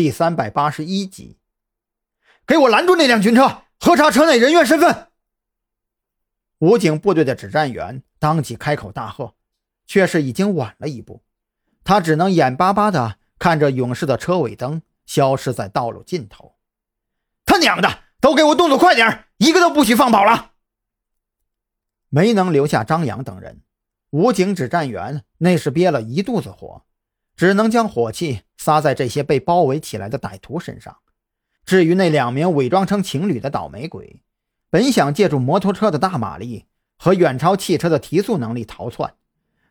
第三百八十一集。给我拦住那辆军车，核查车内人员身份。武警部队的指战员当即开口大喝，却是已经晚了一步。他只能眼巴巴地看着勇士的车尾灯消失在道路尽头。他娘的，都给我动作快点，一个都不许放跑了！没能留下张扬等人，武警指战员那是憋了一肚子火，只能将火气撒在这些被包围起来的歹徒身上。至于那两名伪装成情侣的倒霉鬼，本想借助摩托车的大马力和远超汽车的提速能力逃窜，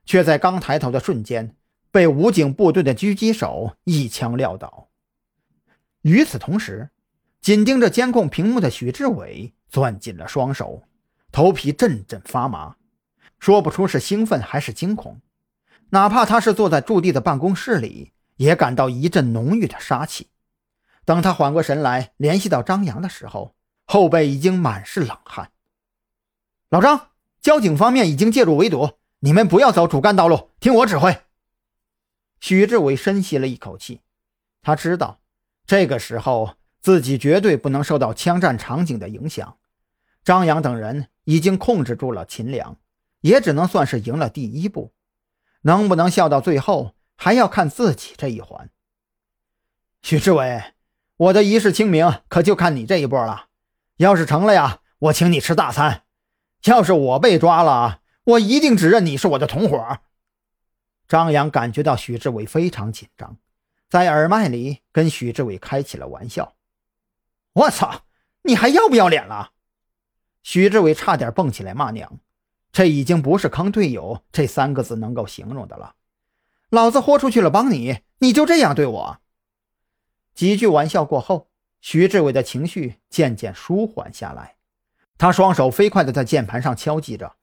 却在刚抬头的瞬间被武警部队的狙击手一枪撂倒。与此同时，紧盯着监控屏幕的许志伟攥紧了双手。头皮阵阵发麻，说不出是兴奋还是惊恐。哪怕他是坐在驻地的办公室里，也感到一阵浓郁的杀气。等他缓过神来，联系到张扬的时候，后背已经满是冷汗。老张，交警方面已经介入围堵，你们不要走主干道路，听我指挥。许志伟深吸了一口气，他知道这个时候自己绝对不能受到枪战场景的影响。张扬等人。已经控制住了秦良，也只能算是赢了第一步。能不能笑到最后，还要看自己这一环。许志伟，我的一世清明可就看你这一波了。要是成了呀，我请你吃大餐；要是我被抓了，我一定指认你是我的同伙。张扬感觉到许志伟非常紧张，在耳麦里跟许志伟开起了玩笑：“我操，你还要不要脸了？”许志伟差点蹦起来骂娘，这已经不是坑队友这三个字能够形容的了。老子豁出去了帮你，你就这样对我？几句玩笑过后，徐志伟的情绪渐渐舒缓下来。他双手飞快地在键盘上敲击着，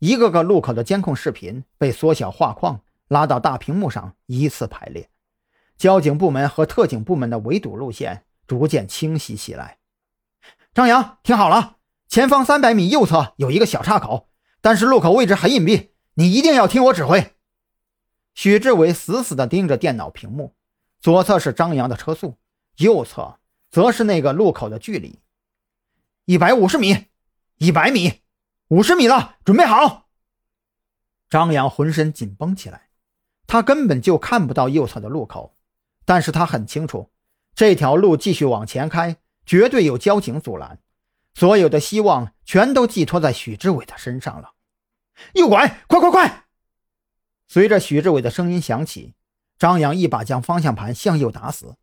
一个个路口的监控视频被缩小画框拉到大屏幕上依次排列，交警部门和特警部门的围堵路线逐渐清晰起来。张扬，听好了。前方三百米右侧有一个小岔口，但是路口位置很隐蔽，你一定要听我指挥。许志伟死死地盯着电脑屏幕，左侧是张扬的车速，右侧则是那个路口的距离。一百五十米，一百米，五十米了，准备好。张扬浑身紧绷起来，他根本就看不到右侧的路口，但是他很清楚，这条路继续往前开，绝对有交警阻拦。所有的希望全都寄托在许志伟的身上了。右拐，快快快！随着许志伟的声音响起，张扬一把将方向盘向右打死，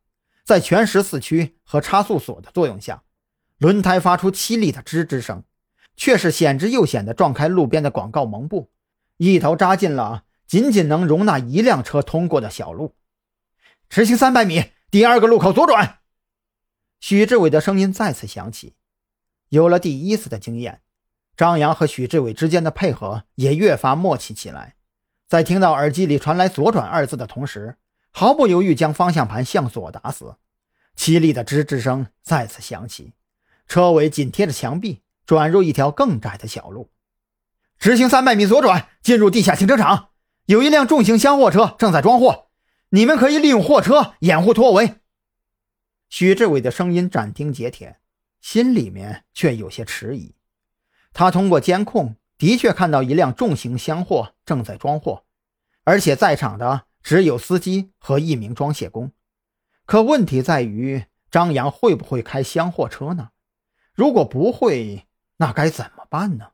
在全时四驱和差速锁的作用下，轮胎发出凄厉的吱吱声，却是险之又险的撞开路边的广告蒙布，一头扎进了仅仅能容纳一辆车通过的小路。直行三百米，第二个路口左转。许志伟的声音再次响起。有了第一次的经验，张扬和许志伟之间的配合也越发默契起来。在听到耳机里传来“左转”二字的同时，毫不犹豫将方向盘向左打死。凄厉的吱吱声再次响起，车尾紧贴着墙壁，转入一条更窄的小路。直行三百米左转，进入地下停车场，有一辆重型箱货车正在装货，你们可以利用货车掩护脱围。许志伟的声音斩钉截铁。心里面却有些迟疑。他通过监控的确看到一辆重型箱货正在装货，而且在场的只有司机和一名装卸工。可问题在于，张扬会不会开箱货车呢？如果不会，那该怎么办呢？